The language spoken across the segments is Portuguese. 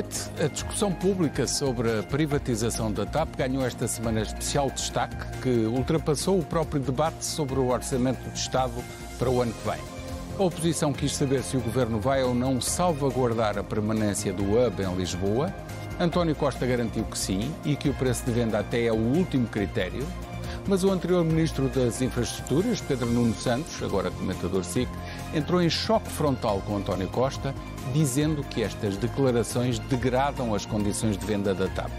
Noite. A discussão pública sobre a privatização da TAP ganhou esta semana especial destaque que ultrapassou o próprio debate sobre o orçamento de Estado para o ano que vem. A oposição quis saber se o governo vai ou não salvaguardar a permanência do hub em Lisboa. António Costa garantiu que sim e que o preço de venda até é o último critério. Mas o anterior ministro das Infraestruturas, Pedro Nuno Santos, agora comentador SIC, entrou em choque frontal com António Costa, dizendo que estas declarações degradam as condições de venda da TAP.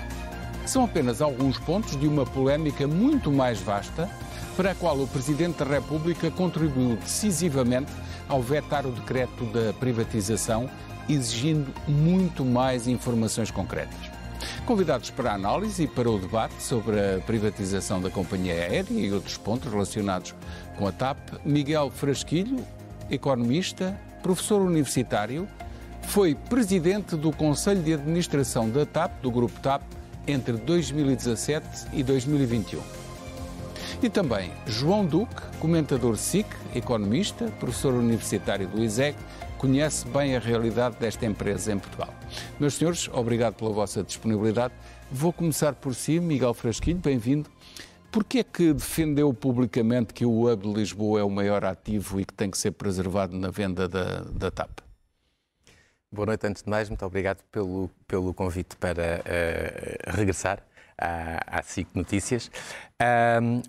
São apenas alguns pontos de uma polémica muito mais vasta, para a qual o Presidente da República contribuiu decisivamente ao vetar o decreto da privatização, exigindo muito mais informações concretas. Convidados para a análise e para o debate sobre a privatização da companhia aérea e outros pontos relacionados com a TAP, Miguel Frasquilho, economista, professor universitário, foi presidente do Conselho de Administração da TAP, do Grupo TAP, entre 2017 e 2021. E também João Duque, comentador SIC, economista, professor universitário do ISEC, conhece bem a realidade desta empresa em Portugal. Meus senhores, obrigado pela vossa disponibilidade. Vou começar por si, Miguel Frasquinho, bem-vindo. Porquê é que defendeu publicamente que o Hub de Lisboa é o maior ativo e que tem que ser preservado na venda da, da TAP? Boa noite, antes de mais, muito obrigado pelo, pelo convite para uh, regressar à, à Notícias.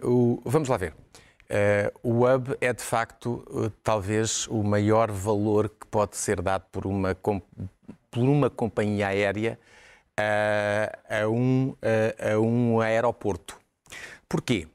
O, vamos lá ver. Uh, o Hub é, de facto, uh, talvez o maior valor que pode ser dado por uma, por uma companhia aérea a, um, a um aeroporto. Porquê?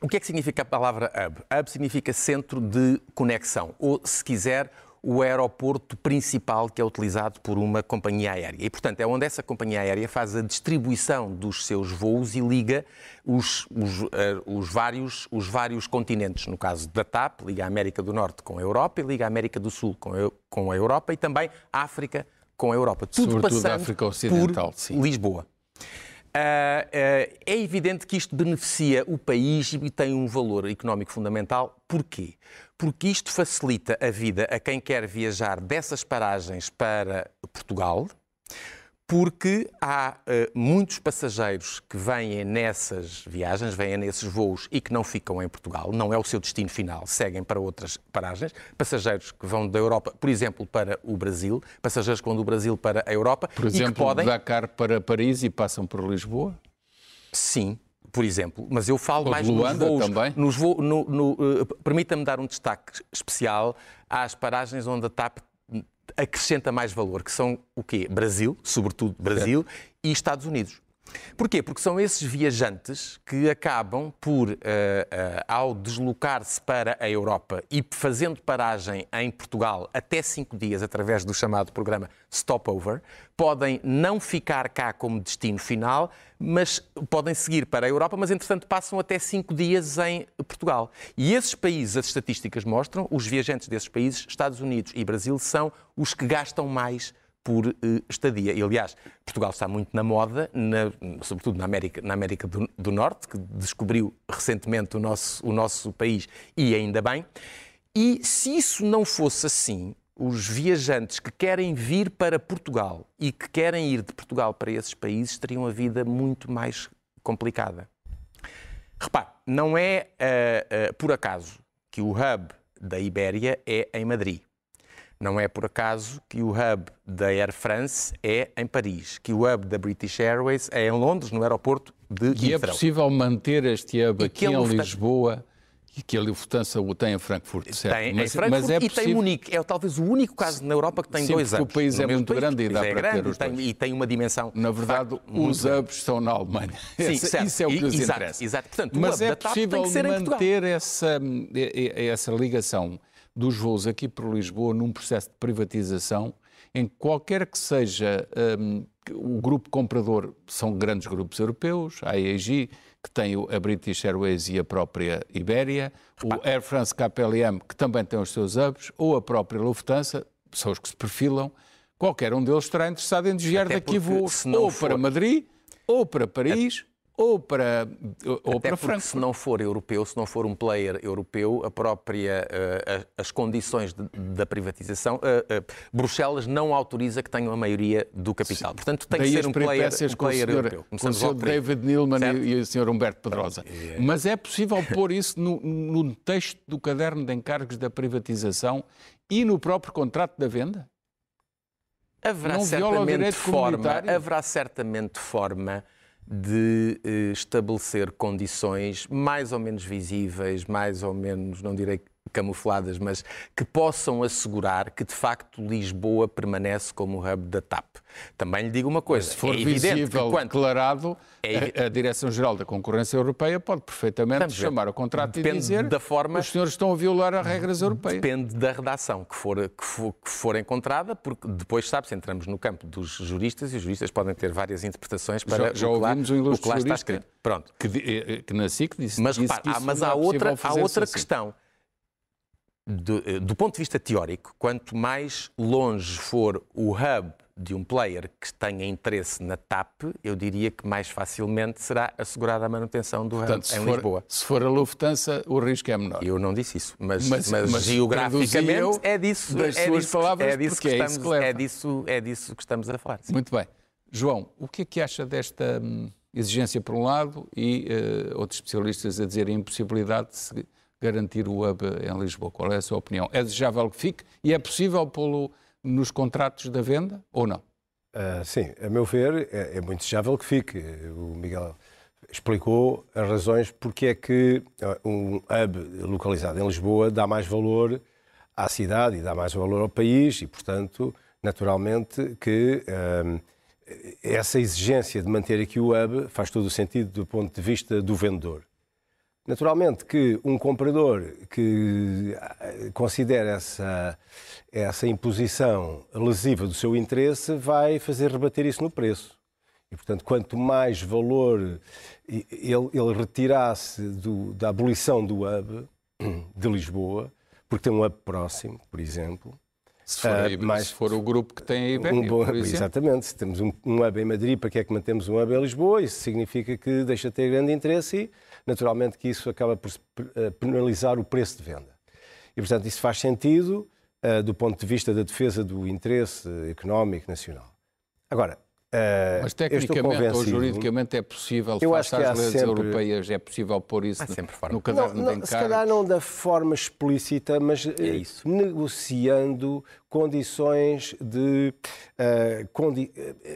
O que é que significa a palavra hub? Hub significa centro de conexão, ou, se quiser, o aeroporto principal que é utilizado por uma companhia aérea. E, portanto, é onde essa companhia aérea faz a distribuição dos seus voos e liga os, os, uh, os, vários, os vários continentes. No caso da TAP, liga a América do Norte com a Europa e liga a América do Sul com a, com a Europa e também a África com a Europa. Tudo Sobretudo passando a África Ocidental, por sim. Lisboa. Uh, uh, é evidente que isto beneficia o país e tem um valor económico fundamental. Porquê? Porque isto facilita a vida a quem quer viajar dessas paragens para Portugal, porque há uh, muitos passageiros que vêm nessas viagens, vêm nesses voos e que não ficam em Portugal, não é o seu destino final, seguem para outras paragens. Passageiros que vão da Europa, por exemplo, para o Brasil, passageiros que vão do Brasil para a Europa. Por exemplo, e que podem... Dakar para Paris e passam por Lisboa? Sim, por exemplo, mas eu falo mais Luanda nos voos. Também? Nos voos no, no, uh, Permita-me dar um destaque especial às paragens onde a TAP acrescenta mais valor, que são o quê? Brasil, sobretudo Brasil, é. e Estados Unidos. Porquê? Porque são esses viajantes que acabam por, uh, uh, ao deslocar-se para a Europa e fazendo paragem em Portugal até cinco dias através do chamado programa Stopover, podem não ficar cá como destino final, mas podem seguir para a Europa, mas entretanto passam até cinco dias em Portugal. E esses países, as estatísticas mostram, os viajantes desses países, Estados Unidos e Brasil, são os que gastam mais por uh, estadia. E, aliás, Portugal está muito na moda, na, sobretudo na América, na América do, do, Norte, que descobriu recentemente o nosso, o nosso país, e ainda bem. E se isso não fosse assim, os viajantes que querem vir para Portugal e que querem ir de Portugal para esses países teriam a vida muito mais complicada. Repare, não é uh, uh, por acaso que o hub da Ibéria é em Madrid. Não é por acaso que o hub da Air France é em Paris, que o hub da British Airways é em Londres, no aeroporto de E é possível manter este hub aqui em Lisboa E que a Lufthansa o tem em Frankfurt, certo? Tem mas, em Frankfurt mas é e possível... tem Munique. É talvez o único caso na Europa que tem Sim, dois hubs. o país é muito país, grande e dá é para grande, ter os tem, E tem uma dimensão... Na verdade, os hubs estão na Alemanha. Sim, certo. Isso é o que nos exato, interessa. Exato. Portanto, mas é possível manter essa, essa ligação dos voos aqui para Lisboa num processo de privatização em qualquer que seja um, o grupo comprador, são grandes grupos europeus, a IAG, que tem a British Airways e a própria Iberia, o Air France KLM, que também tem os seus hubs, ou a própria Lufthansa, são os que se perfilam, qualquer um deles estará interessado em desviar Até daqui voos ou para Madrid, ou para Paris, ou para, ou Até para Frankfurt. se não for europeu, se não for um player europeu, a própria, uh, as condições de, da privatização, uh, uh, Bruxelas não autoriza que tenham a maioria do capital. Sim. Portanto, tem Daí que ser um player, um player senhor, europeu. Com o Sr. David Neilman certo? e o Sr. Humberto Pedrosa. É. Mas é possível pôr isso no, no texto do caderno de encargos da privatização e no próprio contrato da venda? Haverá não certamente forma, haverá certamente forma de eh, estabelecer condições mais ou menos visíveis, mais ou menos, não direi camufladas, mas que possam assegurar que de facto Lisboa permanece como o hub da TAP. Também lhe digo uma coisa, se for é visível, quanto... declarado, é a, a Direção-Geral da Concorrência Europeia pode perfeitamente chamar o contrato Depende e dizer da forma... os senhores estão a violar as regras europeias. Depende da redação que for, que for, que for encontrada, porque depois, sabe-se, entramos no campo dos juristas e os juristas podem ter várias interpretações para já, já o, que lá, um o que lá está escrito. Pronto. Que, eh, que na SIC disse, mas, disse repara, que mas há outra, há outra assim. questão do, eh, do, ponto de vista teórico, quanto mais longe for o hub de um player que tenha interesse na TAP, eu diria que mais facilmente será assegurada a manutenção do Portanto, hub em for, Lisboa. Se for a Lufthansa, o risco é menor. Eu não disse isso, mas, mas, mas, mas geograficamente é disso, das é suas disso, palavras, é disso que, é estamos, isso que é, disso, é disso que estamos a falar. Sim. Muito bem. João, o que é que acha desta hum, exigência por um lado e uh, outros especialistas a dizer a impossibilidade de se garantir o hub em Lisboa. Qual é a sua opinião? É desejável que fique e é possível pô-lo nos contratos da venda ou não? Uh, sim, a meu ver, é, é, muito desejável que fique. O Miguel explicou as razões porque é que ah, um hub localizado em Lisboa dá mais valor à cidade e dá mais valor ao país e, portanto, naturalmente que uh, essa exigência de manter aqui o hub faz todo o sentido do ponto de vista do vendedor. Naturalmente que um comprador que eh, considera essa, essa imposição lesiva do seu interesse vai fazer rebater isso no preço. E, portanto, quanto mais valor ele, ele retirasse do, da abolição do hub de Lisboa, porque tem um hub próximo, por exemplo, se for, uh, mais, se for o grupo que tem a Ibéria, um bom, Exatamente. Se temos um, um hub em Madrid, para que é que mantemos um hub em Lisboa? Isso significa que deixa de ter grande interesse e naturalmente que isso acaba por eh, penalizar o preço de venda. E, portanto, isso faz sentido uh, do ponto de vista da defesa do interesse económico nacional. Agora, Uh, Mas tecnicamente ou juridicamente é possível, eu face às leis sempre... europeias, é possível pôr isso no, no caderno não, não, de encargos? Se calhar não da forma explícita, mas é negociando condições de... Uh, condi...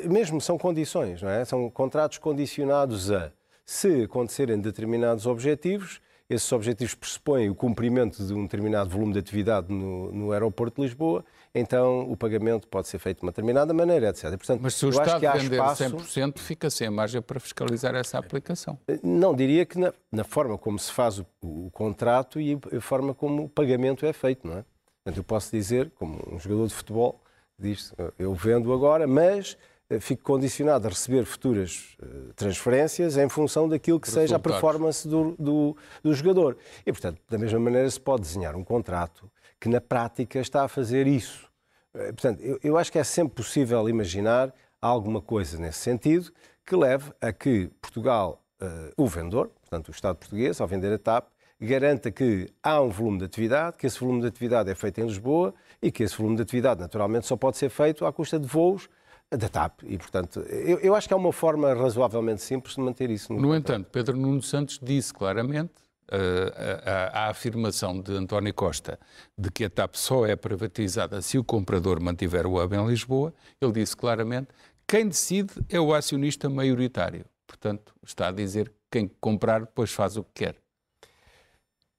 Mesmo são condições, não é? São contratos condicionados a se acontecerem determinados objetivos, esses objetivos pressupõem o cumprimento de um determinado volume de atividade no, no aeroporto de Lisboa, então o pagamento pode ser feito de uma determinada maneira, etc. Portanto, Mas se o Estado vender espaço... 100%, fica sem margem para fiscalizar essa aplicação. Não, diria que na, na forma como se faz o, o, contrato e a forma como o pagamento é feito, não é? Portanto, eu posso dizer, como um jogador de futebol, diz eu vendo agora, mas fico condicionado a receber futuras eh, transferências em função daquilo que seja a performance do, do, do, jogador. E, portanto, da mesma maneira se pode desenhar um contrato que na prática está a fazer isso. Eh, portanto, eu, eu acho que é sempre possível imaginar alguma coisa nesse sentido que leve a que Portugal, uh, o vendedor, portanto o Estado português, ao vender a TAP, garanta que há um volume de atividade, que esse volume de atividade é feito em Lisboa e que esse volume de atividade, naturalmente, só pode ser feito à custa de voos da TAP. E, portanto, eu, eu, acho que é uma forma razoavelmente simples de manter isso. No, no entanto, Pedro Nuno Santos disse claramente uh, a, a, afirmação de António Costa de que a TAP só é privatizada se o comprador mantiver o hub em Lisboa. Ele disse claramente quem decide é o acionista maioritário. Portanto, está a dizer que quem comprar depois faz o que quer.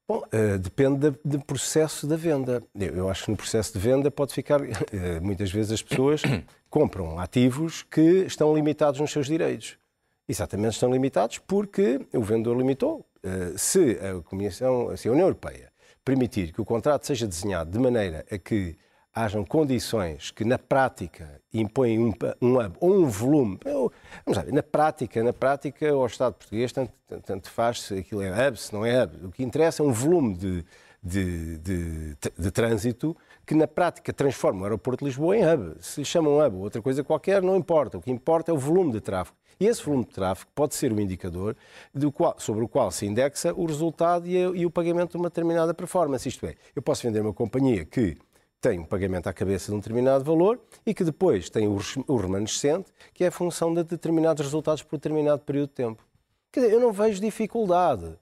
Bom, uh, depende do processo da venda. Eu, eu, acho que no processo de venda pode ficar. Uh, muitas vezes as pessoas compram ativos que estão limitados nos seus direitos. Exatamente, estão limitados porque o vendedor limitou. Uh, se a Comissão, se a União Europeia permitir que o contrato seja desenhado de maneira a que hajam condições que na prática impõem um, um hub ou um volume. Vamos ver, na prática, na prática, o Estado português tanto, tanto faz se aquilo é hub, se não é hub. O que interessa é um volume de, de, de, de, trânsito que na prática transforma o aeroporto de Lisboa em hub. Se chamam hub ou outra coisa qualquer, não importa. O que importa é o volume de tráfego. E esse volume de tráfego pode ser o indicador qual, sobre o qual se indexa o resultado e, a, e o pagamento de uma determinada performance. Isto é, eu posso vender uma companhia que tem um pagamento à cabeça de um determinado valor e que depois tem o remanescente, que é a função de determinados resultados por determinado período de tempo. Quer dizer, eu não vejo dificuldade.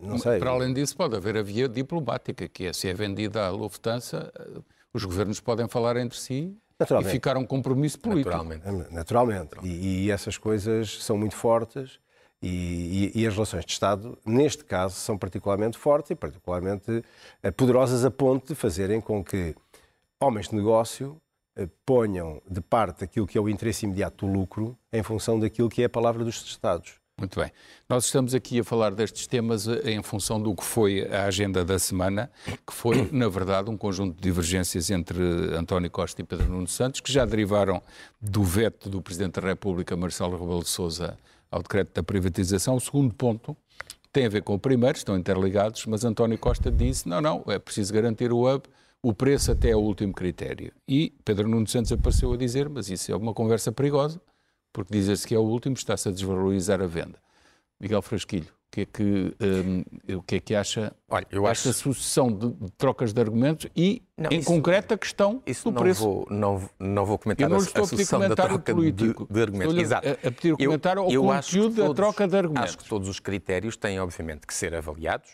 Não sei. Para além disso, pode haver a via diplomática, que é se é vendida à Lufthansa, eh, os governos podem falar entre si e ficar um compromisso político. Naturalmente. Naturalmente. Naturalmente. E, e essas coisas são muito fortes e, e, e, as relações de Estado, neste caso, são particularmente fortes e particularmente eh, poderosas a ponto de fazerem com que homens de negócio eh, ponham de parte aquilo que é o interesse imediato do lucro em função daquilo que é a palavra dos Estados. Muito bem. Nós estamos aqui a falar destes temas eh, em função do que foi a agenda da semana, que foi, na verdade, um conjunto de divergências entre António Costa e Pedro Nuno Santos, que já derivaram do veto do Presidente da República, Marcelo Rebelo de Sousa, ao decreto da privatização. O segundo ponto tem a ver com o primeiro, estão interligados, mas António Costa disse: não, não, é preciso garantir o hub, o preço até é o último critério. E Pedro Nuno Santos apareceu a dizer: mas isso é uma conversa perigosa, porque dizer-se que é o último está-se a desvalorizar a venda. Miguel Frasquilho, o que é que, um, o que, é que acha Olha, eu esta acho... sucessão de, de, trocas de argumentos e, não, em isso, concreto, a questão isso do não preço? Vou, não, não vou comentar eu não a, a sucessão da troca político. De, de argumentos. Exato. A, a pedir o comentário eu, ao conteúdo da troca de argumentos. Acho que todos os critérios têm, obviamente, que ser avaliados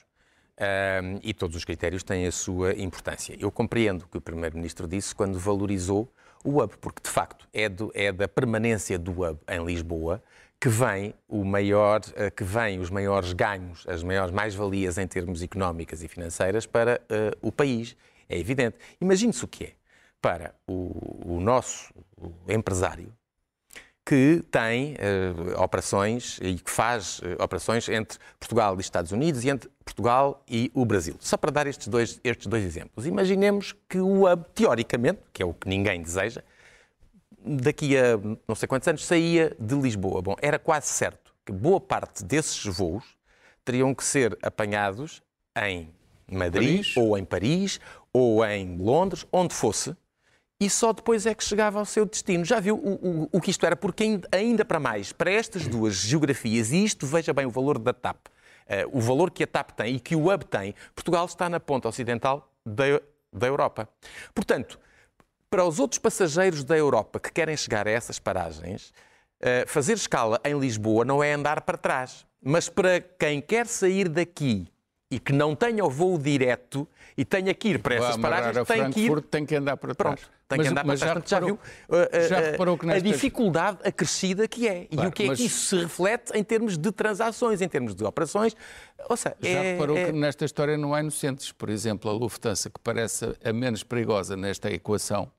um, e todos os critérios têm a sua importância. Eu compreendo o que o Primeiro-Ministro disse quando valorizou o hub, porque, de facto, é, do, é da permanência do hub em Lisboa que vem o maior, eh, que vem os maiores ganhos, as maiores mais-valias em termos económicas e financeiras para uh, o país. É evidente. Imagine-se o que é para o, o nosso empresário que tem uh, operações e que faz uh, operações entre Portugal e Estados Unidos e entre Portugal e o Brasil. Só para dar estes dois, estes dois exemplos. Imaginemos que o hub, teoricamente, que é o que ninguém deseja, daqui a não sei quantos anos saía de Lisboa. Bom, era quase certo que boa parte desses voos teriam que ser apanhados em Madrid, Paris. ou em Paris, ou em Londres, onde fosse, e só depois é que chegava ao seu destino. Já viu o, o, o que isto era? Porque ainda para mais, para estas duas geografias, e isto veja bem o valor da TAP, o valor que a TAP tem e que o Hub tem, Portugal está na ponta ocidental da, da Europa. Portanto, para os outros passageiros da Europa que querem chegar a essas paragens, eh, fazer escala em Lisboa não é andar para trás. Mas para quem quer sair daqui e que não tenha o voo direto e tenha que ir para essas paragens, tem que ir. tem que andar para trás. Pronto, tem mas, que andar para trás. Já, reparou, já viu uh, já reparou que nestas... a dificuldade acrescida que é. Claro, e o que é mas... que isso se reflete em termos de transações, em termos de operações. Ou seja, já é, reparou é... que nesta história não há inocentes. Por exemplo, a Lufthansa, que parece a menos perigosa nesta equação,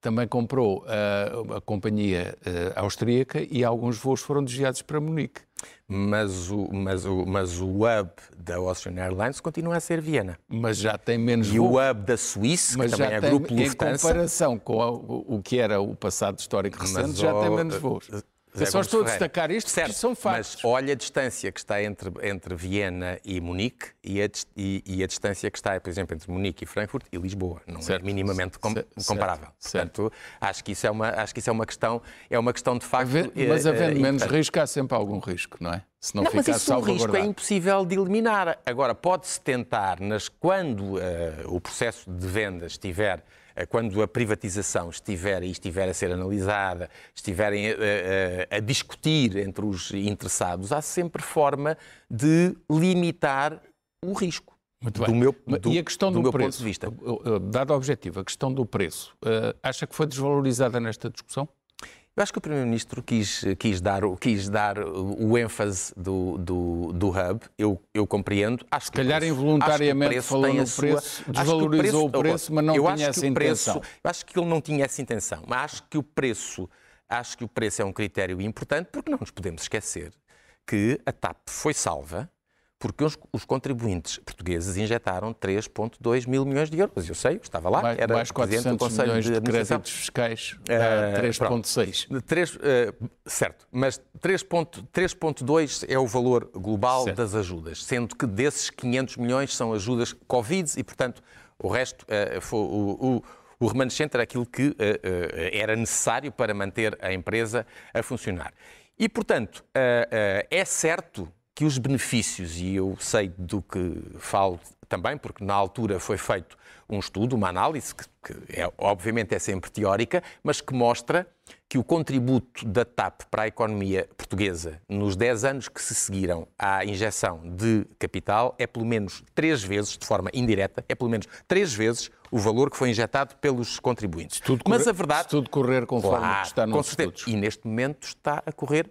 também comprou uh, a companhia austríaca e alguns voos foram desviados para Munique. Mas o, mas, o, mas o hub da Austrian Airlines continua a ser Viena. Mas já tem menos E voos. o hub da Suíça, mas que também é tem, grupo Lufthansa... Em comparação com a, o que era o passado histórico recente, mas, já tem menos voos. Eu só estou a destacar isto certo, são factos. Mas olha a distância que está entre, entre Viena e Munique e a, e, e a distância que está, por exemplo, entre Munique e Frankfurt e Lisboa. Não é certo. é minimamente com, comparável. Certo. Portanto, acho que, isso é uma, acho que isso é uma questão, é uma questão de facto. mas eh, havendo uh, menos risco, há sempre algum risco, não é? Se não, não mas isso o risco é impossível de eliminar. Agora, pode-se tentar, nas, quando uh, o processo de venda estiver quando a privatização estiver e estiver a ser analisada, estiverem a, eh, a, eh, a, discutir entre os interessados, há sempre forma de limitar o risco. Muito bem. Do meu, do, e a questão do, do preço, ponto de vista. Dado o objetivo, a questão do preço, acha que foi desvalorizada nesta discussão? Eu acho que o Primeiro-Ministro quis, quis, dar, quis dar o ênfase do, do, do hub, eu, eu compreendo. Acho Se calhar preço, involuntariamente falou no preço, sua, desvalorizou o preço, o preço mas não eu tinha essa intenção. Preço, eu acho que ele não tinha essa intenção, mas acho que o preço, acho que o preço é um critério importante porque não nos podemos esquecer que a TAP foi salva porque os, os, contribuintes portugueses injetaram 3,2 mil milhões de euros. Eu sei, eu estava lá, mais, era mais presidente do Conselho milhões de, de créditos fiscais, uh, 3,6. Uh, certo, mas 3,2 é o valor global certo. das ajudas, sendo que desses 500 milhões são ajudas Covid e, portanto, o resto uh, foi o, o o remanescente era aquilo que uh, uh, era necessário para manter a empresa a funcionar. E, portanto, uh, é certo que os benefícios, e eu sei do que falo também, porque na altura foi feito um estudo, uma análise, que, é, obviamente é sempre teórica, mas que mostra que o contributo da TAP para a economia portuguesa nos 10 anos que se seguiram à injeção de capital é pelo menos três vezes, de forma indireta, é pelo menos três vezes o valor que foi injetado pelos contribuintes. Tudo Mas a verdade. Se tudo correr conforme claro, está nos estudos. E neste momento está a correr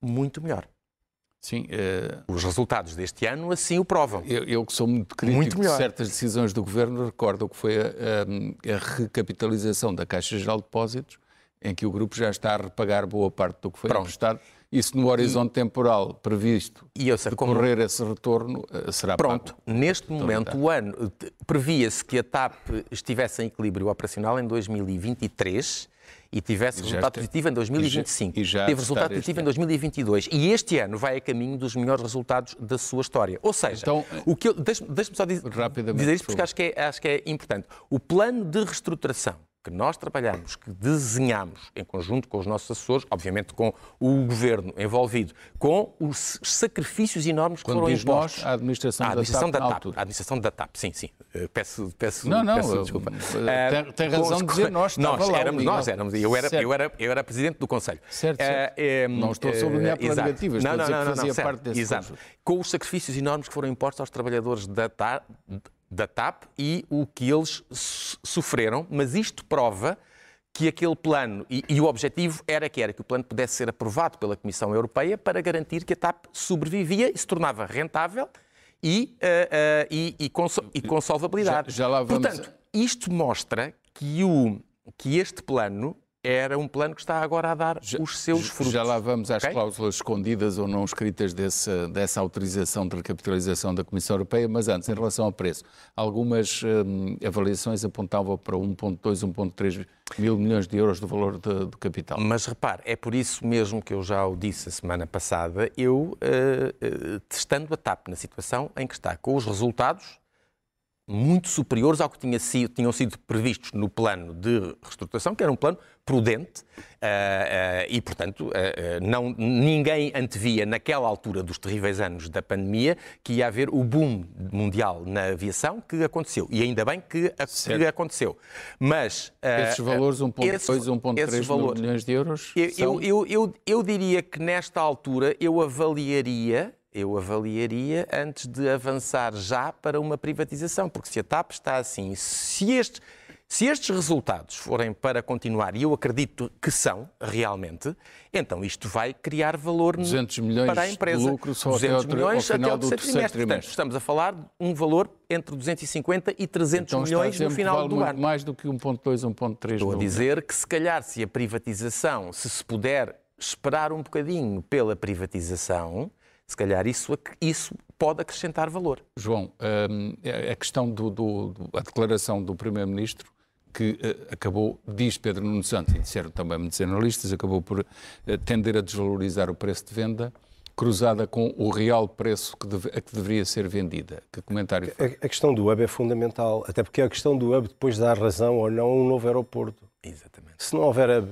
muito melhor. Sim, uh... Os resultados deste ano assim o provam. Eu, eu que sou muito crítico muito de certas decisões do Governo, recordo que foi a, a, a, recapitalização da Caixa Geral de Depósitos, em que o grupo já está a repagar boa parte do que foi Pronto. emprestado. Isso no horizonte e, temporal previsto e eu sei, como... esse retorno uh, será Pronto, pago. neste momento o ano previa-se que a TAP estivesse em equilíbrio operacional em 2023 e tivesse resultado está, positivo em 2025. E já, e já Teve resultado positivo em 2022. E este ano vai a caminho dos melhores resultados da sua história. Ou seja, então, o que deixe-me deixe só dizer, dizer isto porque acho que, é, acho que é importante. O plano de reestruturação que nós trabalhamos, que desenhamos em conjunto com os nossos assessores, obviamente com o governo envolvido, com os sacrifícios enormes que Quando foram impostos. Nós, a administração, a administração da, TAP, da TAP. A administração da TAP, sim, sim. Eh, peço, peço, não, não, peço desculpa. Tem, tem razão de dizer nós. Nós lá, éramos, nós éramos. Eu era, eu, era, eu era presidente do Conselho. Certo, certo. Não estou a sublinhar estou não, não, não, que fazia parte desse Exato. Com os sacrifícios enormes que foram impostos aos trabalhadores da TAP, da TAP e o que eles sofreram, mas isto prova que aquele plano, e, e, o objetivo era que era que o plano pudesse ser aprovado pela Comissão Europeia para garantir que a TAP sobrevivia e se tornava rentável e, uh, uh, e, e, e solvabilidade. Já, já. Portanto, isto mostra que, o, que este plano era um plano que está agora a dar já, os seus frutos. Já lá vamos às okay? cláusulas escondidas ou não escritas desse, dessa autorização de recapitalização da Comissão Europeia, mas antes, em relação ao preço, algumas hum, avaliações apontavam para 1,2, 1,3 mil milhões de euros do valor de, do capital. Mas repare, é por isso mesmo que eu já o disse a semana passada, eu, uh, uh, testando a TAP na situação em que está, com os resultados muito superiores ao que tinha sido, tinham sido previstos no plano de reestruturação, que era um plano prudente uh, uh, e, portanto, uh, não, ninguém antevia naquela altura dos terríveis anos da pandemia que ia haver o boom mundial na aviação que aconteceu. E ainda bem que, que aconteceu. Mas... esses valores, 1,2, 1,3 milhões de euros? Eu, são... eu, eu, eu diria que nesta altura eu avaliaria eu avaliaria antes de avançar já para uma privatização, porque se a TAP está assim, se estes, se estes resultados forem para continuar, e eu acredito que são realmente, então isto vai criar valor para a empresa. De lucro só 200 até milhões até o terceiro trimestre. trimestre. Portanto, estamos a falar de um valor entre 250 e 300 então, milhões no final vale do ano. mais do que 1.2, 1.3 Estou a dizer que se calhar se a privatização, se se puder esperar um bocadinho pela privatização, se calhar isso, isso pode acrescentar valor. João, hum, a questão da do, do, declaração do Primeiro-Ministro que uh, acabou, diz Pedro Nuno Santos, e disseram também muitos analistas, acabou por uh, tender a desvalorizar o preço de venda, cruzada com o real preço que deve, a que deveria ser vendida. Que comentário a, a, questão do hub é fundamental, até porque a questão do hub depois dá razão ou não a um novo aeroporto. Exatamente. Se não houver hub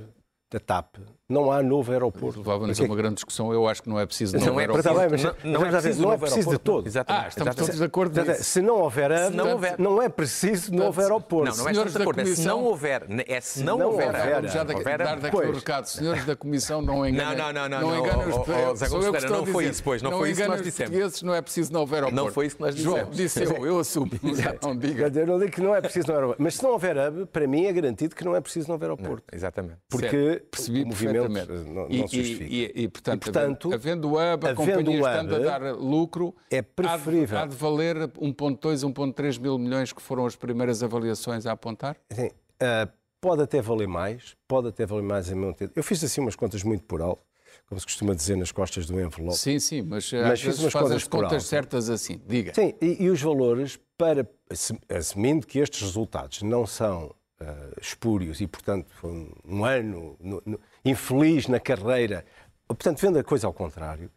da TAP, não há novo aeroporto. Levava-nos a uma grande discussão. Eu acho que não é preciso novo não é, aeroporto. Bem, mas, não, não, é preciso, não é preciso de todo. Exatamente. Ah, estamos Exatamente. todos de acordo nisso. Se não houver, se não, houver, não é preciso novo aeroporto. Não, não é de acordo. É se não houver. É se não, houver. Vamos já dar daqui o recado. Senhores da Comissão, não enganem. Não, não, não. Não enganem os portugueses. Não foi isso, pois. Não foi isso que nós dissemos. Não é preciso novo aeroporto. Não foi isso que nós dissemos. João, disse eu. Eu assumo. Não diga. Eu não digo que não é preciso novo aeroporto. Mas se não houver hub, para mim é garantido que não é preciso novo aeroporto. Exatamente. Porque o Exatamente. não, e, não se justifica. E, e, e, portanto, portanto, havendo hub, a havendo companhia o estando a hub, dar lucro, é preferível. Há de, há de valer 1,2, 1,3 mil milhões que foram as primeiras avaliações a apontar? Assim, ah, pode até valer mais, pode até valer mais em meu entender. Eu fiz assim umas contas muito por alto, como se costuma dizer nas costas do envelope. Sim, sim, mas, Mas às fiz vezes umas faz as contas alto. certas assim. Diga. Sim, e, e os valores, para, assu- assumindo que estes resultados não são ah, espúrios e, portanto, foi um, um ano no- no- infeliz na carreira, portanto, vendo a coisa ao contrário,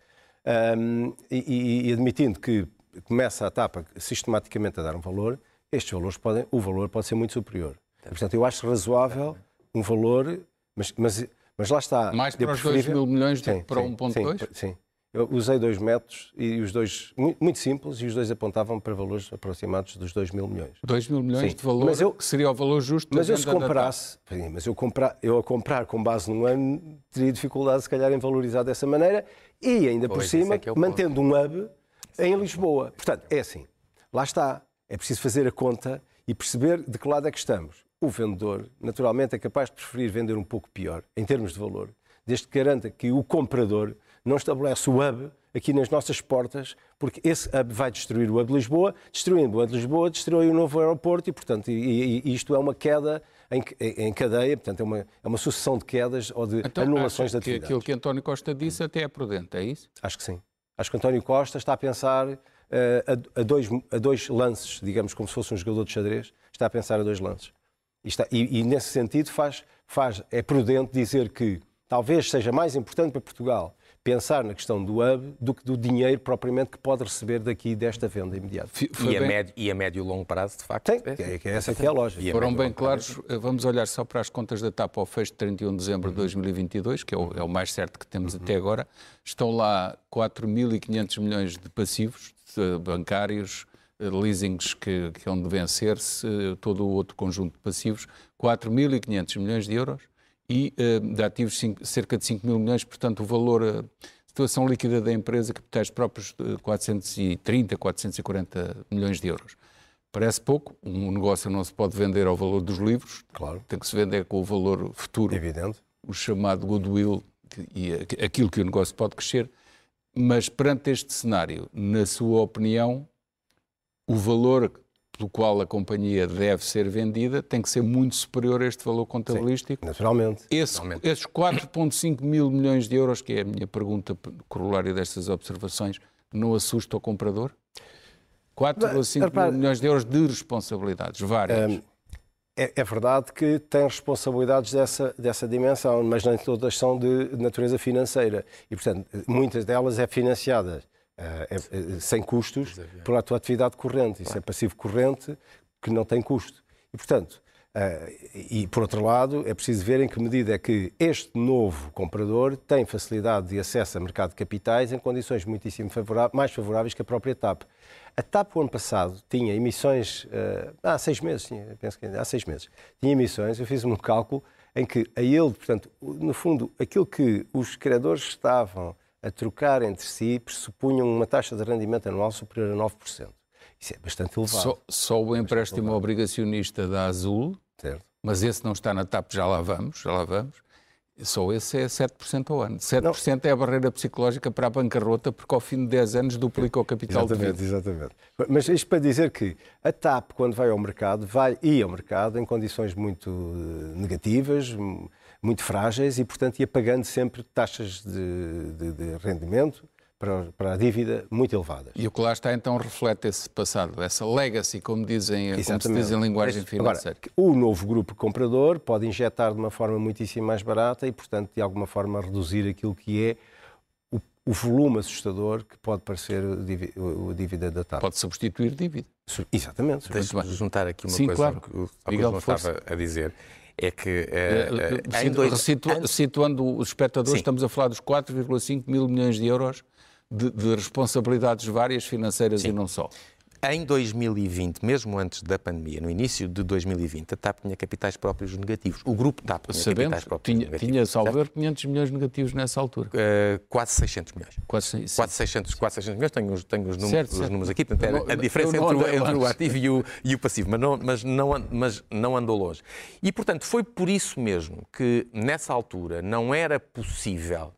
ahm, e, e- admitindo que começa a etapa sistematicamente a dar um valor, estes valores podem, o valor pode ser muito superior. Portanto, eu acho razoável um valor, mas, mas, mas lá está. Mais para os preferível- 2 mil milhões do Sim, que para sim, 1,2? Sim, sim. Eu usei dois métodos e os dois, muito, simples, e os dois apontavam para valores aproximados dos 2 mil milhões. 2 mil milhões Sim. de valor, Mas eu- que seria o valor justo Mas eu se comparasse, sim, mas eu, comprar, eu a comprar com base num ano, teria dificuldade se calhar em valorizar dessa maneira e ainda por Pois, cima, é que é ponto. mantendo um hub em Lisboa. Portanto, é assim, lá está. É preciso fazer a conta e perceber de que lado é que estamos. O vendedor, naturalmente, é capaz de preferir vender um pouco pior, em termos de valor, desde que garanta que o comprador não estabelece o hub aqui nas nossas portas, porque esse hub vai destruir o hub de Lisboa, destruindo o hub de Lisboa, destrói o novo aeroporto e, portanto, e, e- isto é uma queda em, em cadeia, portanto, é uma, é uma sucessão de quedas ou de Então, anulações acha de que atividades. aquilo que António Costa disse até é prudente, é isso? Acho que sim. Acho que António Costa está a pensar eh, a, a dois, a dois lances, digamos, como se fosse um jogador de xadrez, está a pensar a dois lances. E, está- e- e nesse sentido faz, faz, é prudente dizer que talvez seja mais importante para Portugal pensar na questão do hub do que do dinheiro propriamente que pode receber daqui desta venda imediata. E a, médio, e a médio e longo prazo, de facto. Tem, é- é, que é essa que é a lógica. E a Foram médio bem claros. Eh, Vamos olhar só para as contas da TAP ao fecho de 31 de dezembro de 2022, que é o, é o mais certo que temos até agora. Estão lá 4.500 milhões de passivos de bancários, eh, leasings que, que hão de vencer-se, eh, todo o outro conjunto de passivos, 4.500 milhões de euros e eh, de ativos cerca de 5 mil milhões, portanto o valor, a situação líquida da empresa, capitais próprios de 430, 440 milhões de euros. Parece pouco, um negócio não se pode vender ao valor dos livros, Claro. tem que se vender com o valor futuro, Evidente. o chamado goodwill e aqu- aquilo que o negócio pode crescer. Mas perante este cenário, na sua opinião, o valor pelo qual a companhia deve ser vendida tem que ser muito superior a este valor contabilístico. Naturalmente. Esse- esses 4,5 mil milhões de euros, que é a minha pergunta corolária destas observações, não assusta o comprador? 4,5 repare- mil milhões de euros de responsabilidades, várias. É, é verdade que tem responsabilidades dessa, dessa dimensão, mas nem todas são de natureza financeira. E, portanto, muitas delas é financiadas é- sem custos pela tua atividade corrente. Isso é passivo corrente que não tem custo. E, portanto, eh, e por outro lado, é preciso ver em que medida é que este novo comprador tem facilidade de acesso a mercado de capitais em condições muitíssimo favoráveis, mais favoráveis que a própria TAP. A TAP, o ano passado, tinha emissões, eh, há seis meses, tinha, penso que há seis meses, tinha emissões, eu fiz um cálculo em que a ele, portanto, no fundo, aquilo que os credores estavam a trocar entre si pressupunham uma taxa de rendimento anual superior a 9%. Isso é bastante elevado. Só, só o empréstimo obrigacionista da Azul, Certo. mas esse não está na TAP, já lá vamos, já lá vamos. Só esse é 7% ao ano. 7% é a barreira psicológica para a bancarrota, porque ao fim de 10 anos duplica o capital Exatamente, devido. exatamente. Mas isto para dizer que a TAP, quando vai ao mercado, vai ir ao mercado em condições muito eh, negativas, muito frágeis e, portanto, ia pagando sempre taxas de, de- de rendimento para, para a dívida muito elevadas. E o que lá está então reflete esse passado, essa legacy, como, dizem, como se diz em linguagem Agora, financeira. o novo grupo comprador pode injetar de uma forma muitíssimo mais barata e, portanto, de alguma forma reduzir aquilo que é o, o volume assustador que pode parecer a dívida da TAP. Pode substituir dívida. Exatamente. Deixe-me juntar aqui uma Sim, coisa claro. ao que o, ao que força. estava a dizer. É que em situ- dois Situando os espectadores, Sim. estamos a falar dos 4,5 mil milhões de euros de, de responsabilidades várias financeiras e não só. Em 2020, mesmo antes da pandemia, no início de 2020, a TAP tinha capitais próprios negativos. O grupo TAP tinha Sabemos, capitais próprios tinha, negativos. tinha salver 500 milhões negativos nessa altura. Uh, quase 600 milhões. Quase, quase, 600, quase 600 milhões, tenho, os, tenho os, números, certo, os certo. números aqui, portanto, era a diferença entre, o, entre o ativo e o, e o passivo, mas não, mas, não, mas não andou longe. E, portanto, foi por isso mesmo que, nessa altura, não era possível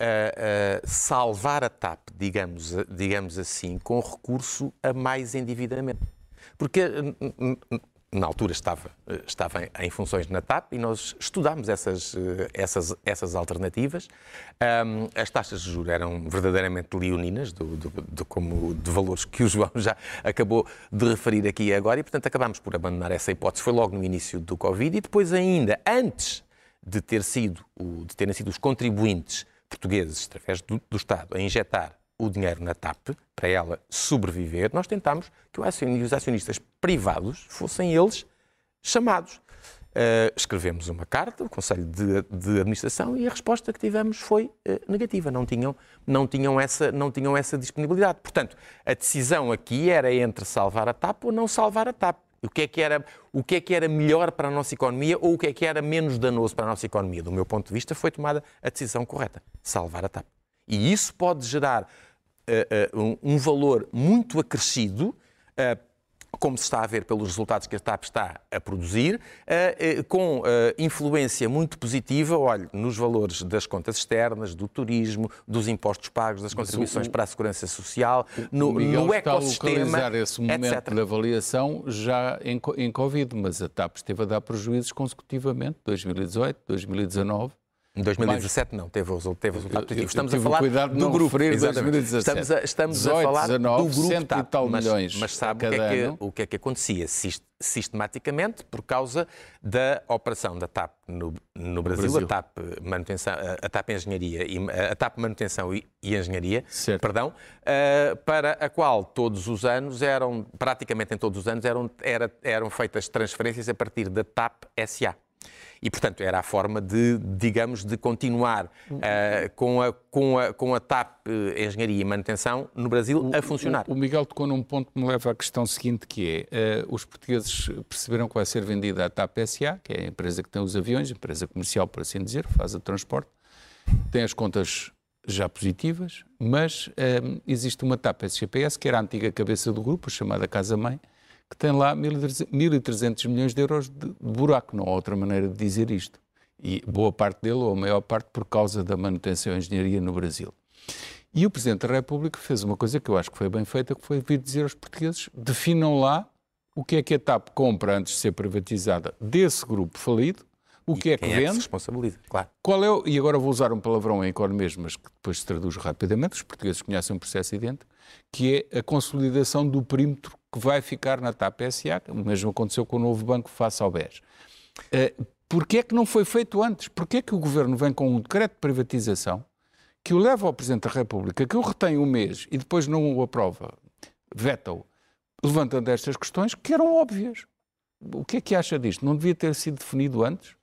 Uh, uh, salvar a TAP, digamos, digamos assim, com recurso a mais endividamento. Porque na altura estava, estava em funções na TAP e nós estudámos essas, essas, essas alternativas. Um, as taxas de juros eram verdadeiramente leoninas, do, do, do, como de valores que o João já acabou de referir aqui agora, e portanto acabámos por abandonar essa hipótese. Foi logo no início do Covid e depois ainda, antes de, ter sido, de terem sido os contribuintes portugueses, através do, do, Estado, a injetar o dinheiro na TAP para ela sobreviver, nós tentámos que os acionistas privados fossem eles chamados. Uh, escrevemos uma carta ao Conselho de, de, Administração e a resposta que tivemos foi uh, negativa. Não tinham, não, tinham essa, não tinham essa disponibilidade. Portanto, a decisão aqui era entre salvar a TAP ou não salvar a TAP. O que, é que era, o que é que era melhor para a nossa economia ou o que é que era menos danoso para a nossa economia? Do meu ponto de vista, foi tomada a decisão correta: salvar a TAP. E isso pode gerar uh, uh, um, um, valor muito acrescido. Uh, como se está a ver pelos resultados que a TAP está a produzir, com influência muito positiva, olha, nos valores das contas externas, do turismo, dos impostos pagos, das contribuições o, para a segurança social, no, no está ecossistema. A esse momento etc. de avaliação já em, em Covid, mas a TAP esteve a dar prejuízos consecutivamente, 2018, 2019. Em 2017 não, teve, teve resultado positivo. Estamos a falar cuidado do grupo. Exatamente. 2017. Estamos a, estamos 18, a falar 19, do grupo e TAP. tal mas, milhões mas sabe o que, é que, o que é que acontecia sistematicamente por causa da operação da TAP no, no Brasil, Brasil. A, TAP manutenção, a TAP Engenharia e a TAP Manutenção e, e Engenharia, certo. perdão, uh, para a qual todos os anos eram, praticamente em todos os anos, eram, era, eram feitas transferências a partir da TAP SA. E, portanto, era a forma de, digamos, de continuar uh, com, a, com, a, com a TAP Engenharia e Manutenção no Brasil a funcionar. O, o, Miguel tocou num ponto que me leva à questão seguinte, que é, uh, os portugueses perceberam que vai ser vendida a TAP SA, que é a empresa que tem os aviões, empresa comercial, por assim dizer, faz o transporte, tem as contas já positivas, mas existe uma TAP SGPS, que era a antiga cabeça do grupo, chamada Casa Mãe, que tem lá 1.300 milhões de euros de buraco, não há outra maneira de dizer isto. E boa parte dele, ou a maior parte, por causa da manutenção e engenharia no Brasil. E o Presidente da República fez uma coisa que eu acho que foi bem feita, que foi vir dizer aos portugueses, definam lá o que é que a TAP compra antes de ser privatizada desse grupo falido, o que e é que vende, é que responsabiliza, claro. qual é o, e agora vou usar um palavrão em economês, mas que depois se traduz rapidamente, os portugueses conhecem um processo idêntico, que é a consolidação do perímetro que vai ficar na TAP SA, o mesmo aconteceu com o novo banco face ao BES. Uh, Porquê é que não foi feito antes? Porquê é que o Governo vem com um decreto de privatização que o leva ao Presidente da República, que o retém um mês e depois não o aprova, veta-o, levantando estas questões que eram óbvias? O que é que acha disto? Não devia ter sido definido antes?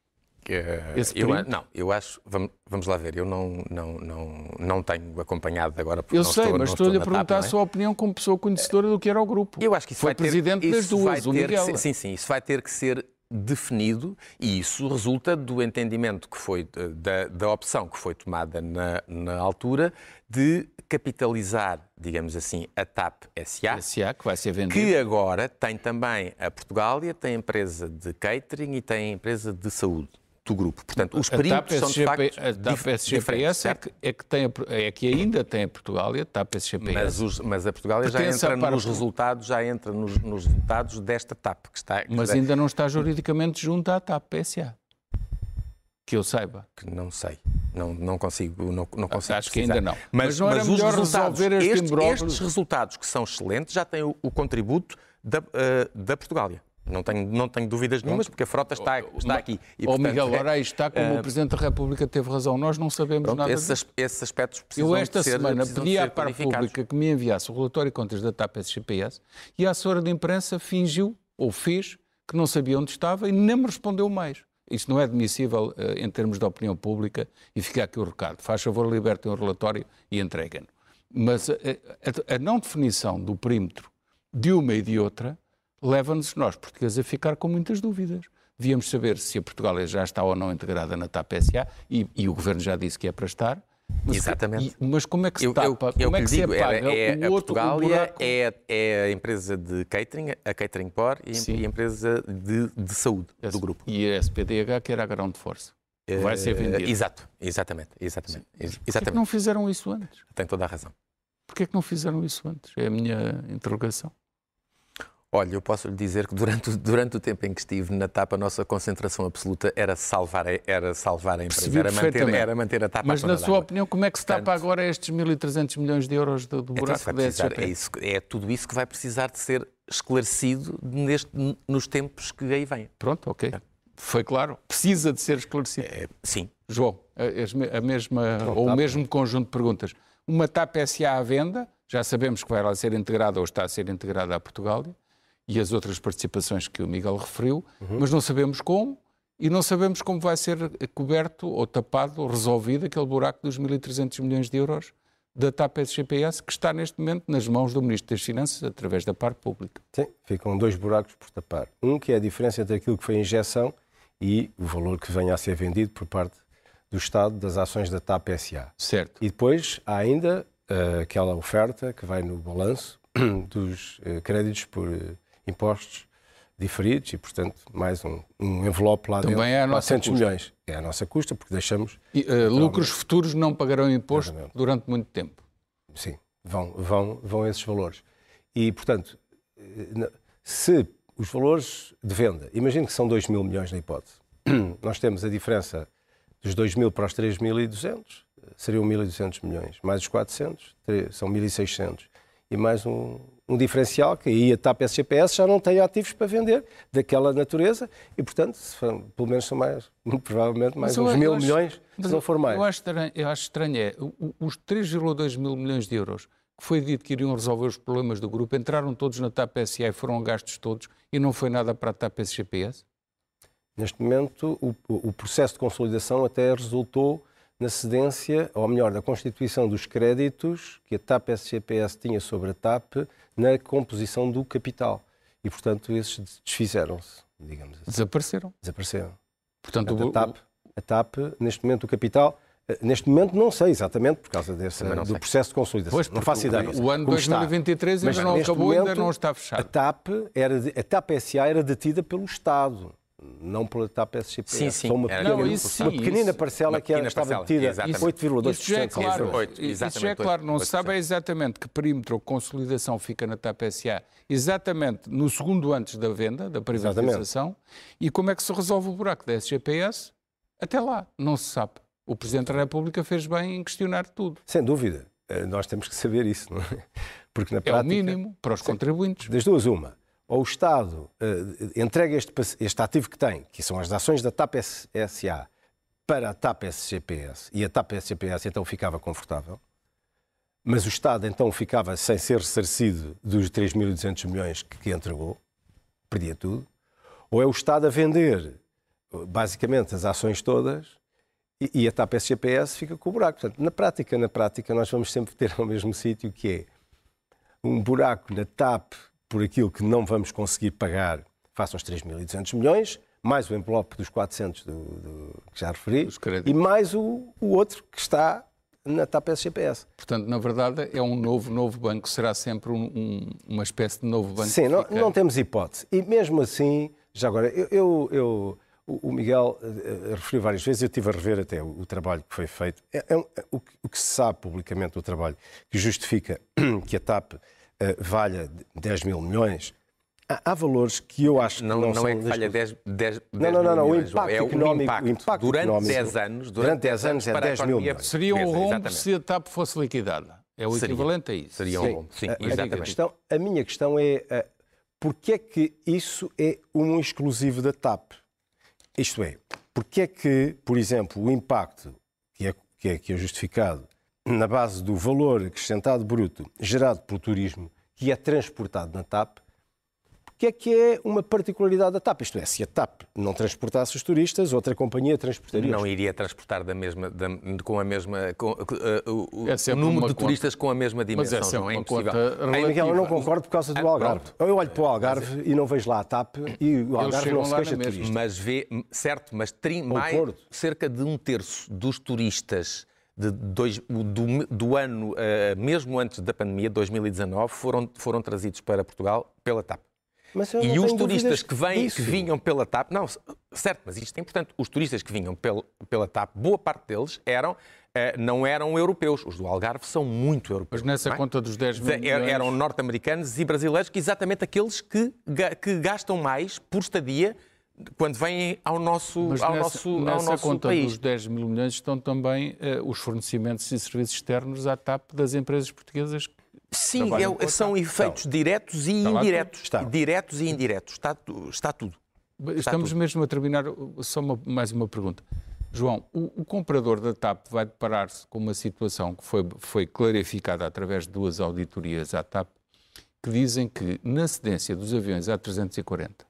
Esse eu, não, eu acho, vamos, vamos, lá ver, eu não, não, não, não tenho acompanhado agora. Eu não sei, estou, mas estou-lhe a perguntar TAP, a sua opinião como pessoa conhecedora do que era o grupo. Eu acho que isso Foi vai ter, presidente das duas, o Miguel. Ser, sim, sim, isso vai ter que ser definido e isso resulta do entendimento que foi, da, da opção que foi tomada na, na altura de capitalizar, digamos assim, a TAP SA, SA que vai ser vendida. que agora tem também a Portugália, tem a empresa de catering e tem a empresa de saúde do grupo. Portanto, os perímetros são de facto a TAP SGPS é que, é, que tem é que ainda tem a Portugália, TAP SGPS. Mas, os, mas a Portugália já entra nos resultados, já entra nos, nos, resultados desta TAP que está. Que mas ainda não está juridicamente junto à TAP SA. Que eu saiba. Que não sei. Não, não consigo, não, não consigo Acho que ainda não. Mas, mas não mas era melhor resolver este estes resultados que são excelentes já têm o, o contributo da, uh, da Portugália. Não tenho, não tenho dúvidas nenhumas, porque a frota está, está aqui. E, portanto, Miguel, aí está como uh, o Presidente da República teve razão. Nós não sabemos pronto, nada esses, disso. esses aspectos precisam Eu esta ser, semana pedi à par Pública que me enviasse o relatório de contas da TAP SGPS e a assessora de imprensa fingiu, ou fez, que não sabia onde estava e nem me respondeu mais. Isso não é admissível uh, em termos de opinião pública e fica aqui o recado. Faz favor, libertem o relatório e entreguem-no. Mas uh, a, a, não definição do perímetro de uma e de outra, leva-nos, nós portugueses, a ficar com muitas dúvidas. Devíamos saber se a Portugal já está ou não integrada na TAP SA, e, e o Governo já disse que é para estar. Mas, Exatamente. E, mas como é que se Eu, tapa? eu, eu como é que, que se digo, apaga é, é o a outro o Portugália, buraco? é, é a empresa de catering, a Catering Por e, Sim. a empresa de, de saúde do Esse- grupo. E a SPDH, que era a Ground Force. que Vai ser vendida. Exato, exatamente, exatamente. ex- Porquê que exatamente. não fizeram isso antes? Tem toda a razão. Porquê que não fizeram isso antes? É a minha interrogação. Olha, eu posso lhe dizer que durante, o- durante o tempo em que estive na TAP, a nossa concentração absoluta era salvar a, era salvar a empresa, Percebi era manter, era manter a TAP à Mas, na sua opinião, como é que se tapa Portanto- agora estes 1.300 milhões de euros do, do Então, buraco da precisar- SGP? é, isso- é tudo isso que vai precisar de ser esclarecido neste, nos tempos que aí vêm. Pronto, ok. Foi claro. Precisa de ser esclarecido. É, sim, João, a, a mesma, ou o tapa. mesmo conjunto de perguntas. Uma TAP SA à venda, já sabemos que vai lá ser integrada ou está a ser integrada à Portugália, e as outras participações que o Miguel referiu, mas não sabemos como, e não sabemos como vai ser coberto ou tapado ou resolvido aquele buraco dos 1.300 milhões de euros da TAP SGPS, que está neste momento nas mãos do Ministro das Finanças, através da parte pública. Sim, ficam dois buracos por tapar. Um que é a diferença entre aquilo que foi a injeção e o valor que venha a ser vendido por parte do Estado das ações da TAP SA. Certo. E depois há ainda eh, aquela oferta que vai no balanço dos eh, créditos por eh, impostos diferidos e, portanto, mais um, um envelope lá Também dentro. é a nossa 400 custa. milhões. É a nossa custa, porque deixamos, E, eh, lucros futuros não pagarão imposto Exatamente. durante muito tempo. sim, vão, vão, vão esses valores. E, portanto, eh, se os valores de venda, imagino que são 2 mil milhões na hipótese, nós temos a diferença dos 2 mil para os 3.200, eh, seriam 1.200 milhões, mais os 400, tre- são 1.600. E mais um, um diferencial que aí a TAP SGPS já não tem ativos para vender daquela natureza e, portanto, for- pelo menos são mais, muito provavelmente, mais uns mil acho- milhões, se não for mais. Eu acho estranho, eu acho estranho é, os 3,2 mil milhões de euros que foi dito que iriam resolver os problemas do grupo, entraram todos na TAP SA e foram gastos todos e não foi nada para a TAP SGPS? Neste momento, o, o processo de consolidação até resultou na cedência, ou melhor, na constituição dos créditos que a TAP SGPS tinha sobre a TAP na composição do capital. E, portanto, esses desfizeram-se, digamos assim, Desapareceram. desapareceram. Portanto, Portanto, o- a, TAP, a TAP, neste momento, o capital, eh, neste momento não sei exatamente, por causa desse, do sei. processo de consolidação. Pois, não faço o- ideia. o ano como está. 2023 ainda Mas, não neste acabou, ainda momento, não está A fechado. TAP, era, de- a TAP SA era detida pelo Estado, não pela TAP SGPS. Sim, sim, Só uma pequena, Não, isso sim, uma pequenina isso. parcela Uma que pequena estava parcela, detida, exatamente. 8,2%. Isso já é claro. erro. Oito, Isso já é exatamente, claro. Não oito se sabe é exatamente que perímetro ou consolidação fica na TAP SA, exatamente no segundo antes da venda, da privatização, e como é que se resolve o buraco da SGPS? Até lá, não se sabe. O Presidente da República fez bem em questionar tudo. Sem dúvida. Eh, Nós temos que saber isso, não é? Porque na É prática, o mínimo para os contribuintes. das duas, uma. Ou o Estado eh, entrega este, este ativo que tem, que são as ações da TAP SA, para a TAP SGPS, e a TAP SGPS então ficava confortável, mas o Estado então ficava sem ser ressarcido dos 3.200 milhões que, que entregou, perdia tudo, ou é o Estado a vender eh, basicamente as ações todas e, e a TAP SGPS fica com o buraco. Portanto, na prática, na prática, nós vamos sempre ter ao mesmo sítio que é um buraco na TAP por aquilo que não vamos conseguir pagar face aos 3.200 milhões, mais o envelope dos 400 do, do- que já referi, e mais o, o outro que está na TAP SGPS. Portanto, na verdade, é um novo, novo banco. Será sempre um- um- uma espécie de novo banco. Sim, não, não temos hipótese. E mesmo assim, já agora, eu, eu- eu- o Miguel eh, eh, referiu várias vezes, eu estive a rever até o, o trabalho que foi feito. É, é é o, que- o que se sabe publicamente do trabalho que justifica que a TAP valha 10 mil milhões, há, há valores que eu acho que Não, não, não, são é que falha 10, 10, Não, não, não, não, o milhões, impacto é o económico- impacto. o impacto durante económico- 10 anos, durante 10 anos é para a 10 mil milhões. Seria um rombo exatamente. se a TAP fosse liquidada. É o Seria. equivalente a isso. Seria um rombo, sim, A- a, exatamente. questão, a minha questão é uh, porque é que isso é um exclusivo da TAP? Isto é, porque é que, por exemplo, o impacto que é, que é, que é justificado na base do valor acrescentado bruto gerado pelo turismo, que é transportado na TAP, que é que é uma particularidade da TAP. Isto é, se a TAP não transportasse os turistas, outra companhia transportaria. Não iria transportar da mesma, da, com a mesma. Com, uh, o, é o número de conta. turistas com a mesma dimensão. Mas é não é impossível. Aí, Miguel, eu não concordo por causa do ah, Algarve. Eu olho para o Algarve e não vejo lá a TAP e o Algarve não se queixa de turistas. Mas vê, certo, mas tri, mais, cerca de um terço dos turistas de dois, do, do, ano, uh, mesmo antes da pandemia, 2019, foram, foram trazidos para Portugal pela TAP. e os turistas que, vêm, que vinham pela TAP, não, certo, mas isto é importante, os turistas que vinham pela, pela TAP, boa parte deles eram eh, não eram europeus. Os do Algarve são muito europeus. Mas nessa é? conta dos 10 mil milhões... Eram norte-americanos e brasileiros, que exatamente aqueles que, que gastam mais por estadia quando vêm ao nosso, Mas ao nessa, nosso, nessa ao nosso conta país. dos 10 mil milhões estão também uh, os fornecimentos e serviços externos à TAP das empresas portuguesas Sim, é, são efeitos então, diretos e indiretos. Está. Diretos e indiretos. Está, está tudo. Está Estamos tudo. mesmo a terminar. Só uma, mais uma pergunta. João, o, o comprador da TAP vai deparar-se com uma situação que foi, foi clarificada através de duas auditorias à TAP, que dizem que na cedência dos aviões A340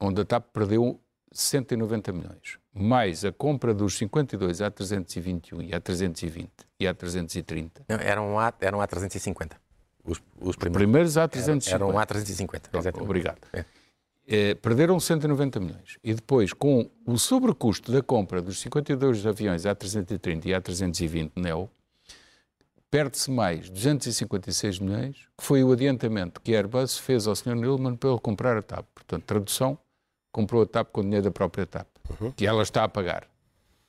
onde a TAP perdeu 190 milhões, mais a compra dos 52 A321 e A320 e A330. Não, eram, A, eram A350. Os, os primeiros, primeiros A350. Eram, eram A350. Exatamente. Obrigado. É. É, perderam 190 milhões. E depois, com o sobrecusto da compra dos 52 aviões A330 e A320 NEO, perde-se mais 256 milhões, que foi o adiantamento que a Airbus fez ao Sr. Nilman para ele comprar a TAP. Portanto, tradução, comprou a TAP com o dinheiro da própria TAP, uhum. que ela está a pagar.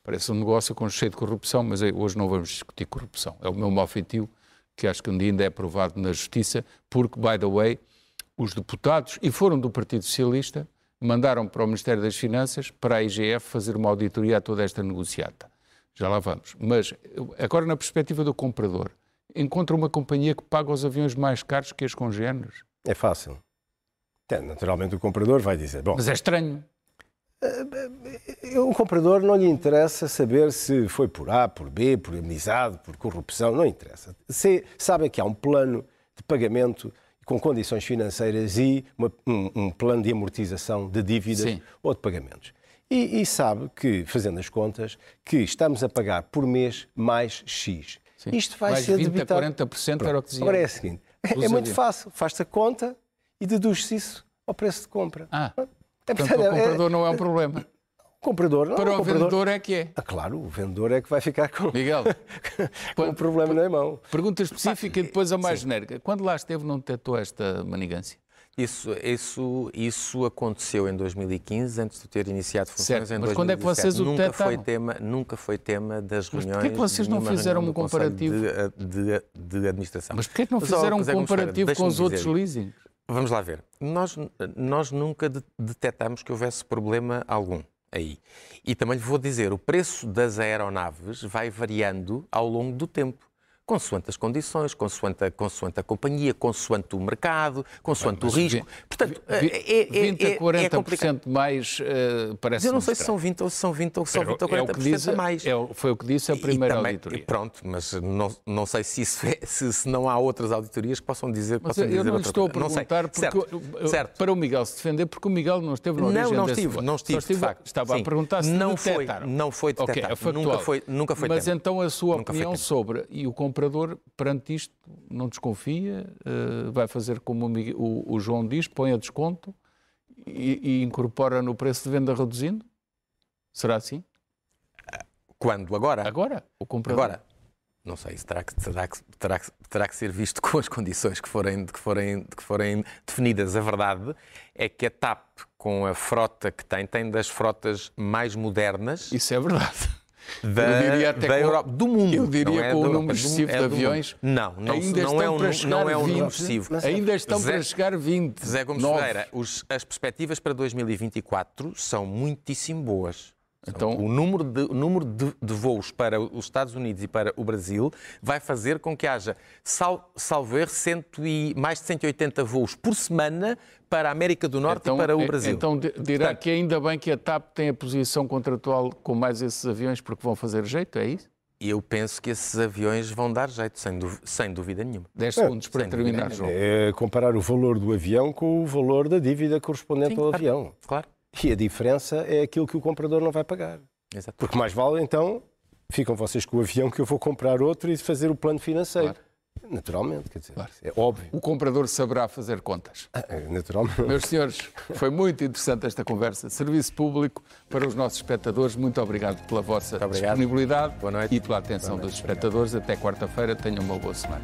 Parece um negócio com cheio de corrupção, mas hoje não vamos discutir corrupção. É o meu mau feitio, que acho que um dia ainda é aprovado na Justiça, porque, by the way, os deputados, e foram do Partido Socialista, mandaram para o Ministério das Finanças, para a IGF, fazer uma auditoria a toda esta negociata. Já lá vamos. Mas, agora, na perspectiva do comprador, encontra uma companhia que paga os aviões mais caros que as congêneres? É fácil. Naturalmente o comprador vai dizer. Bom, Mas é estranho. O comprador não lhe interessa saber se foi por A, por B, por amizade, por corrupção, não interessa. Se sabe que há um plano de pagamento com condições financeiras e uma, um, um, plano de amortização de dívidas Sim. ou de pagamentos. E, e, sabe que, fazendo as contas, que estamos a pagar por mês mais X. Sim. Isto vai mais ser 20 debitado... a 40% Pronto. era o que dizia. Agora é o seguinte, é, é muito fácil, faz-se a conta e deduz-se isso ao preço de compra. Ah, é, portanto, o comprador é, não é um problema. O comprador não. Para o, o comprador... vendedor é que é. Ah, claro, o vendedor é que vai ficar com, Miguel, com o problema na mão. Pergunta específica e depois a mais Sim. genérica. Quando lá esteve não detectou esta manigância? Isso, isso, isso aconteceu em 2015, antes de ter iniciado funções certo, em mas 2017. quando é que vocês o nunca foi tema Nunca foi tema das reuniões... Mas porquê que vocês não fizeram um comparativo... De, de, de, administração. Mas porquê que não fizeram um comparativo com os outros leasings? Vamos lá ver. Nós, nós nunca detectamos que houvesse problema algum aí. E também lhe vou dizer, o preço das aeronaves vai variando ao longo do tempo consoante as condições, consoante a, consoante a companhia, consoante o mercado, consoante Bem, o risco. Portanto, vi, é, é, 20 a 40% é mais uh, parece Eu não sei se são 20 ou são 20 ou são 20 ou 40% é diz, a mais. É, foi o que disse a primeira também, auditoria. Pronto, mas não, não sei se, isso é, se, se, não há outras auditorias que possam dizer mas possam eu dizer não lhe estou a perguntar porque, certo, certo. para o Miguel se defender, porque o Miguel não esteve na origem Não, não estive, não estive, estive, de facto. Estava Sim. a perguntar se não foi, não foi detectado. Okay, é nunca foi, nunca foi Mas então a sua opinião sobre, e o comprador perante isto não desconfia, uh, vai fazer como o, João diz, põe a desconto e, incorpora no preço de venda reduzindo? Será assim? Quando? Agora? Agora, o comprador. Agora. Não sei, terá que, terá, que, terá, que, terá que ser visto com as condições que forem, que, forem, que forem definidas. A verdade é que a TAP, com a frota que tem, tem das frotas mais modernas. Isso é verdade da, eu diria até da Europa, do mundo. Eu diria é com o número excessivo é de aviões. Não, não, ainda não, é um, não é um número excessivo. Ainda estão Zé, para chegar 20. Zé Gomes Ferreira, as perspectivas para 2024 são muitíssimo boas. Então, o número, de, o número de, de, voos para os Estados Unidos e para o Brasil vai fazer com que haja, sal, salvo erro, cento e, mais de 180 voos por semana para a América do Norte então, e para o Brasil. Então dirá Portanto, que ainda bem que a TAP tem a posição contratual com mais esses aviões porque vão fazer jeito, é isso? E eu penso que esses aviões vão dar jeito, sem, sem dúvida nenhuma. 10 segundos para terminar, João. É comparar o valor do avião com o valor da dívida correspondente Sim, ao claro, avião. Claro. E a diferença é aquilo que o comprador não vai pagar. Porque mais vale, então, ficam vocês com o avião que eu vou comprar outro e fazer o plano financeiro. Claro. Naturalmente, quer dizer, claro. é óbvio. O comprador saberá fazer contas. Ah, é, naturalmente. Meus senhores, foi muito interessante esta conversa. Serviço público para os nossos espectadores. Muito obrigado pela vossa disponibilidade e pela atenção dos espectadores. Até quarta-feira. Tenham uma boa semana.